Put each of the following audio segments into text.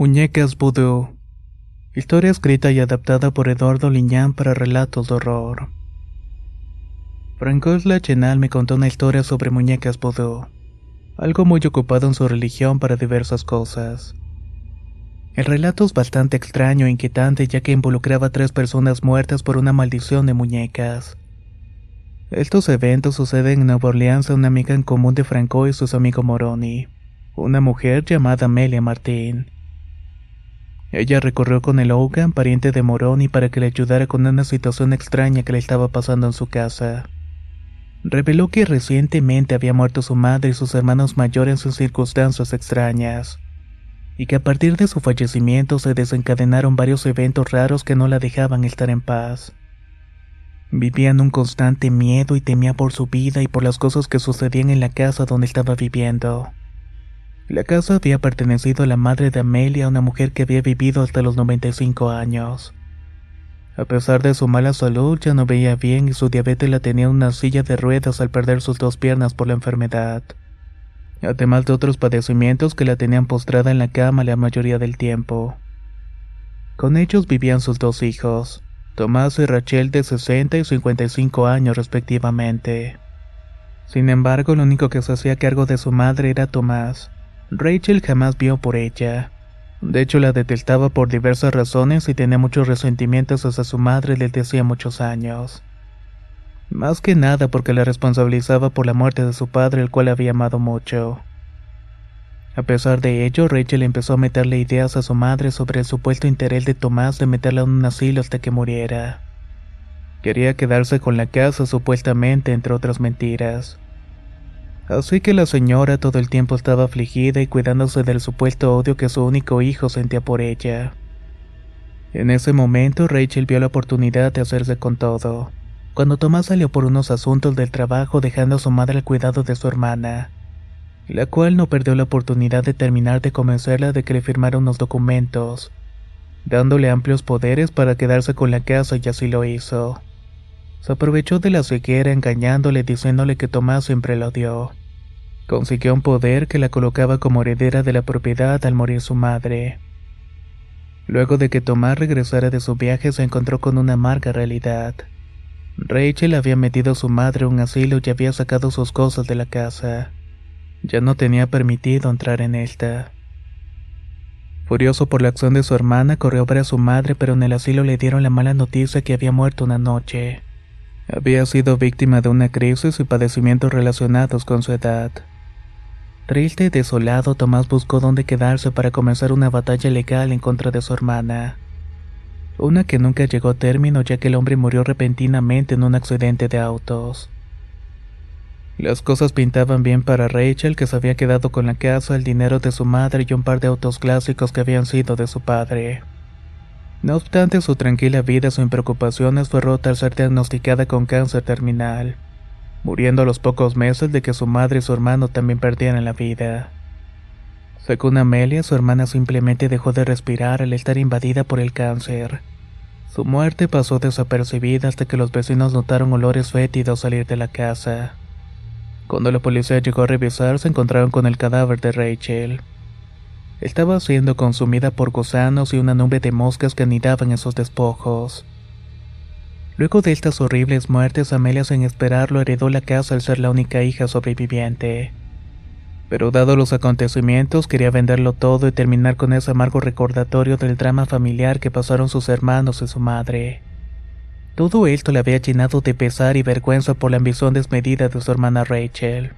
Muñecas Voodoo. Historia escrita y adaptada por Eduardo Liñán para relatos de horror. Francois Lachenal me contó una historia sobre muñecas Voodoo. Algo muy ocupado en su religión para diversas cosas. El relato es bastante extraño e inquietante ya que involucraba a tres personas muertas por una maldición de muñecas. Estos eventos suceden en Nueva Orleans a una amiga en común de Franco y sus amigos Moroni, una mujer llamada Amelia Martín. Ella recorrió con el Hogan, pariente de Moroni, para que le ayudara con una situación extraña que le estaba pasando en su casa. Reveló que recientemente había muerto su madre y sus hermanos mayores en circunstancias extrañas, y que a partir de su fallecimiento se desencadenaron varios eventos raros que no la dejaban estar en paz. Vivía en un constante miedo y temía por su vida y por las cosas que sucedían en la casa donde estaba viviendo. La casa había pertenecido a la madre de Amelia, una mujer que había vivido hasta los 95 años. A pesar de su mala salud, ya no veía bien y su diabetes la tenía en una silla de ruedas al perder sus dos piernas por la enfermedad. Además de otros padecimientos que la tenían postrada en la cama la mayoría del tiempo. Con ellos vivían sus dos hijos, Tomás y Rachel de 60 y 55 años respectivamente. Sin embargo, lo único que se hacía cargo de su madre era Tomás, Rachel jamás vio por ella. De hecho, la detestaba por diversas razones y tenía muchos resentimientos hacia su madre desde hacía muchos años. Más que nada porque la responsabilizaba por la muerte de su padre, el cual había amado mucho. A pesar de ello, Rachel empezó a meterle ideas a su madre sobre el supuesto interés de Tomás de meterla en un asilo hasta que muriera. Quería quedarse con la casa supuestamente, entre otras mentiras. Así que la señora todo el tiempo estaba afligida y cuidándose del supuesto odio que su único hijo sentía por ella. En ese momento Rachel vio la oportunidad de hacerse con todo. Cuando Tomás salió por unos asuntos del trabajo dejando a su madre al cuidado de su hermana, la cual no perdió la oportunidad de terminar de convencerla de que le firmara unos documentos, dándole amplios poderes para quedarse con la casa y así lo hizo. Se aprovechó de la ceguera engañándole diciéndole que Tomás siempre lo odió. Consiguió un poder que la colocaba como heredera de la propiedad al morir su madre. Luego de que Tomás regresara de su viaje se encontró con una amarga realidad. Rachel había metido a su madre en un asilo y había sacado sus cosas de la casa. Ya no tenía permitido entrar en esta. Furioso por la acción de su hermana, corrió a ver a su madre, pero en el asilo le dieron la mala noticia que había muerto una noche. Había sido víctima de una crisis y padecimientos relacionados con su edad. Triste y desolado, Tomás buscó dónde quedarse para comenzar una batalla legal en contra de su hermana. Una que nunca llegó a término ya que el hombre murió repentinamente en un accidente de autos. Las cosas pintaban bien para Rachel, que se había quedado con la casa, el dinero de su madre y un par de autos clásicos que habían sido de su padre. No obstante, su tranquila vida sin preocupaciones fue rota al ser diagnosticada con cáncer terminal muriendo a los pocos meses de que su madre y su hermano también perdieran la vida. Según Amelia, su hermana simplemente dejó de respirar al estar invadida por el cáncer. Su muerte pasó desapercibida hasta que los vecinos notaron olores fétidos salir de la casa. Cuando la policía llegó a revisar, se encontraron con el cadáver de Rachel. Estaba siendo consumida por gusanos y una nube de moscas que anidaban en sus despojos. Luego de estas horribles muertes, Amelia sin esperarlo heredó la casa al ser la única hija sobreviviente. Pero dado los acontecimientos, quería venderlo todo y terminar con ese amargo recordatorio del drama familiar que pasaron sus hermanos y su madre. Todo esto le había llenado de pesar y vergüenza por la ambición desmedida de su hermana Rachel.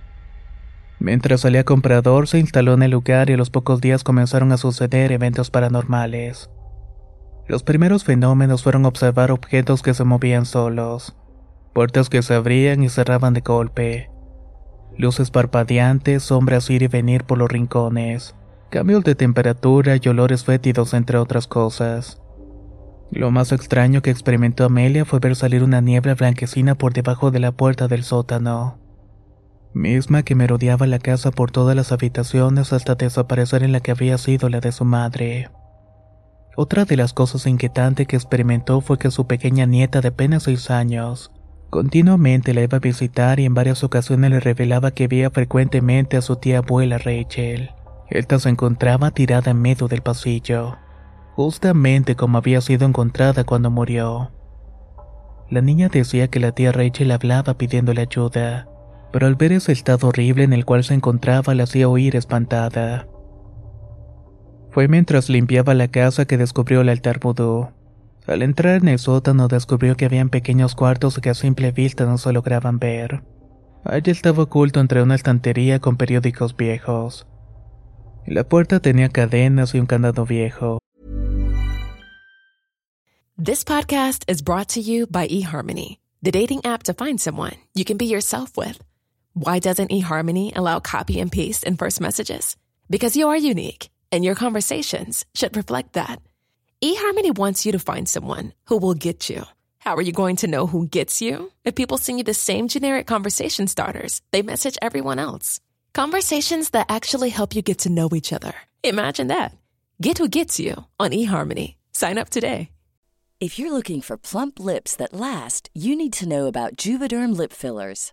Mientras salía comprador, se instaló en el lugar y a los pocos días comenzaron a suceder eventos paranormales. Los primeros fenómenos fueron observar objetos que se movían solos, puertas que se abrían y cerraban de golpe, luces parpadeantes, sombras ir y venir por los rincones, cambios de temperatura y olores fétidos entre otras cosas. Lo más extraño que experimentó Amelia fue ver salir una niebla blanquecina por debajo de la puerta del sótano misma que merodeaba la casa por todas las habitaciones hasta desaparecer en la que había sido la de su madre. Otra de las cosas inquietantes que experimentó fue que su pequeña nieta de apenas seis años continuamente la iba a visitar y en varias ocasiones le revelaba que veía frecuentemente a su tía abuela Rachel. Esta se encontraba tirada en medio del pasillo, justamente como había sido encontrada cuando murió. La niña decía que la tía Rachel hablaba pidiéndole ayuda, pero al ver ese estado horrible en el cual se encontraba la hacía oír espantada. Fue mientras limpiaba la casa que descubrió el altar vudú. Al entrar en el sótano descubrió que habían pequeños cuartos que a simple vista no se lograban ver. Allí estaba oculto entre una estantería con periódicos viejos. La puerta tenía cadenas y un candado viejo. This podcast is brought to you by eHarmony, the dating app to find someone you can be yourself with. Why doesn't eHarmony allow copy and paste in first messages? Because you are unique, and your conversations should reflect that. eHarmony wants you to find someone who will get you. How are you going to know who gets you? If people send you the same generic conversation starters, they message everyone else. Conversations that actually help you get to know each other. Imagine that. Get who gets you on eHarmony. Sign up today. If you're looking for plump lips that last, you need to know about Juvederm lip fillers.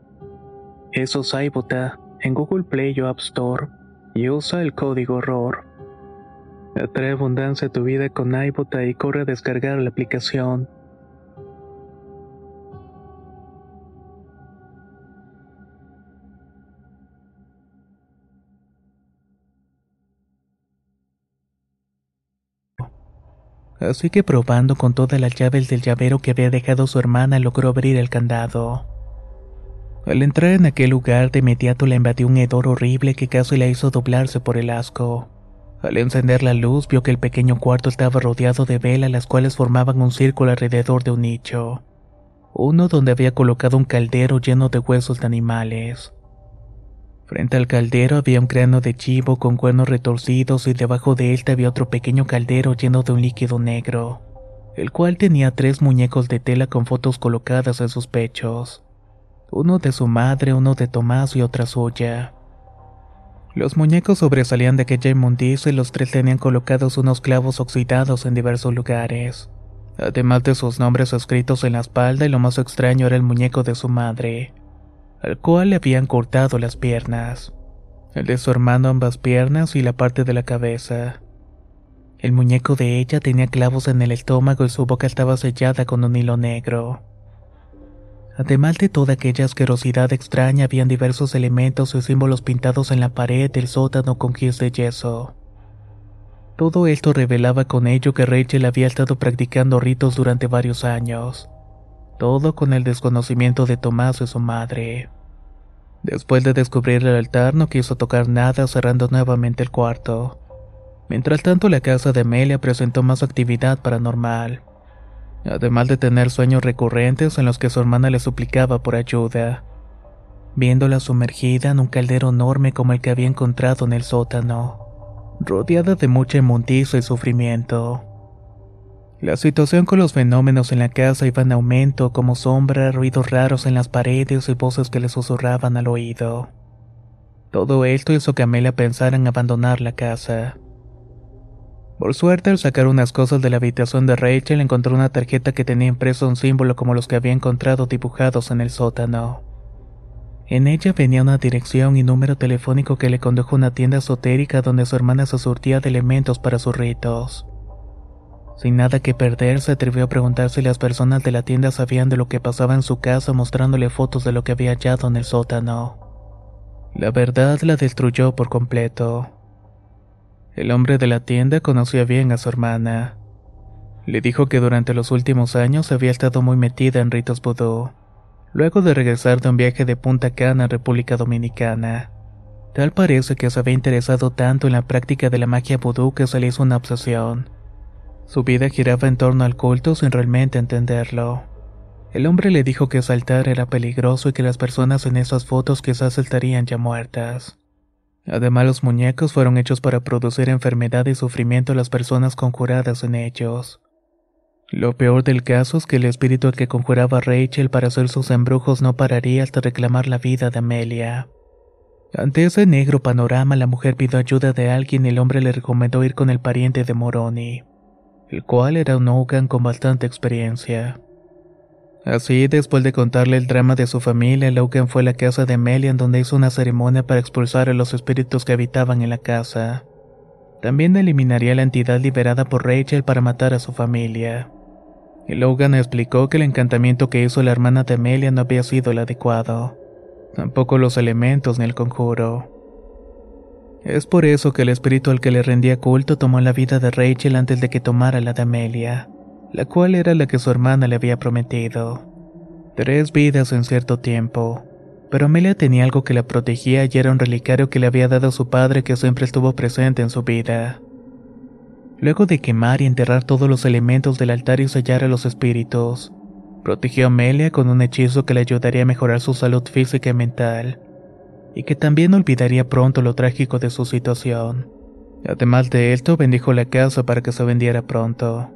Eso es iBota en Google Play o App Store y usa el código horror. Atrae abundancia a tu vida con iBota y corre a descargar la aplicación. Así que probando con todas las llaves del llavero que había dejado su hermana logró abrir el candado. Al entrar en aquel lugar de inmediato la invadió un hedor horrible que casi la hizo doblarse por el asco. Al encender la luz vio que el pequeño cuarto estaba rodeado de velas las cuales formaban un círculo alrededor de un nicho. Uno donde había colocado un caldero lleno de huesos de animales. Frente al caldero había un cráneo de chivo con cuernos retorcidos y debajo de él había otro pequeño caldero lleno de un líquido negro, el cual tenía tres muñecos de tela con fotos colocadas en sus pechos uno de su madre, uno de Tomás y otra suya. Los muñecos sobresalían de aquella inmundicia y los tres tenían colocados unos clavos oxidados en diversos lugares, además de sus nombres escritos en la espalda y lo más extraño era el muñeco de su madre, al cual le habían cortado las piernas, el de su hermano ambas piernas y la parte de la cabeza. El muñeco de ella tenía clavos en el estómago y su boca estaba sellada con un hilo negro. Además de toda aquella asquerosidad extraña, habían diversos elementos y símbolos pintados en la pared del sótano con gis de yeso. Todo esto revelaba con ello que Rachel había estado practicando ritos durante varios años. Todo con el desconocimiento de Tomás y su madre. Después de descubrir el altar, no quiso tocar nada, cerrando nuevamente el cuarto. Mientras tanto, la casa de Amelia presentó más actividad paranormal además de tener sueños recurrentes en los que su hermana le suplicaba por ayuda, viéndola sumergida en un caldero enorme como el que había encontrado en el sótano, rodeada de mucha inmundicia y sufrimiento. La situación con los fenómenos en la casa iba en aumento como sombras, ruidos raros en las paredes y voces que le susurraban al oído. Todo esto hizo que Amelia pensara en abandonar la casa. Por suerte, al sacar unas cosas de la habitación de Rachel, encontró una tarjeta que tenía impreso un símbolo como los que había encontrado dibujados en el sótano. En ella venía una dirección y número telefónico que le condujo a una tienda esotérica donde su hermana se surtía de elementos para sus ritos. Sin nada que perder, se atrevió a preguntar si las personas de la tienda sabían de lo que pasaba en su casa mostrándole fotos de lo que había hallado en el sótano. La verdad la destruyó por completo. El hombre de la tienda conocía bien a su hermana. Le dijo que durante los últimos años había estado muy metida en ritos vudú, luego de regresar de un viaje de Punta Cana a República Dominicana. Tal parece que se había interesado tanto en la práctica de la magia vudú que se le hizo una obsesión. Su vida giraba en torno al culto sin realmente entenderlo. El hombre le dijo que saltar era peligroso y que las personas en esas fotos quizás estarían ya muertas. Además, los muñecos fueron hechos para producir enfermedad y sufrimiento a las personas conjuradas en ellos. Lo peor del caso es que el espíritu que conjuraba a Rachel para hacer sus embrujos no pararía hasta reclamar la vida de Amelia. Ante ese negro panorama, la mujer pidió ayuda de alguien y el hombre le recomendó ir con el pariente de Moroni, el cual era un Ogan con bastante experiencia. Así, después de contarle el drama de su familia, Logan fue a la casa de Amelia en donde hizo una ceremonia para expulsar a los espíritus que habitaban en la casa. También eliminaría la entidad liberada por Rachel para matar a su familia. Logan explicó que el encantamiento que hizo la hermana de Amelia no había sido el adecuado. Tampoco los elementos ni el conjuro. Es por eso que el espíritu al que le rendía culto tomó la vida de Rachel antes de que tomara la de Amelia la cual era la que su hermana le había prometido. Tres vidas en cierto tiempo. Pero Amelia tenía algo que la protegía y era un relicario que le había dado su padre que siempre estuvo presente en su vida. Luego de quemar y enterrar todos los elementos del altar y sellar a los espíritus, protegió a Amelia con un hechizo que le ayudaría a mejorar su salud física y mental, y que también olvidaría pronto lo trágico de su situación. Además de esto, bendijo la casa para que se vendiera pronto.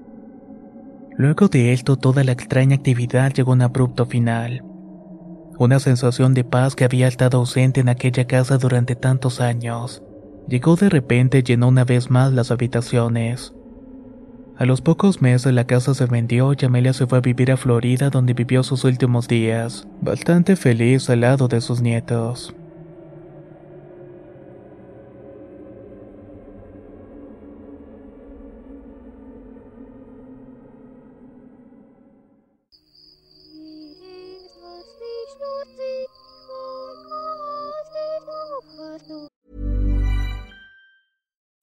Luego de esto, toda la extraña actividad llegó a un abrupto final. Una sensación de paz que había estado ausente en aquella casa durante tantos años. Llegó de repente y llenó una vez más las habitaciones. A los pocos meses la casa se vendió y Amelia se fue a vivir a Florida donde vivió sus últimos días, bastante feliz al lado de sus nietos.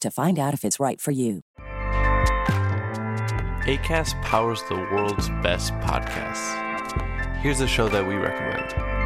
to find out if it's right for you. ACAST powers the world's best podcasts. Here's a show that we recommend.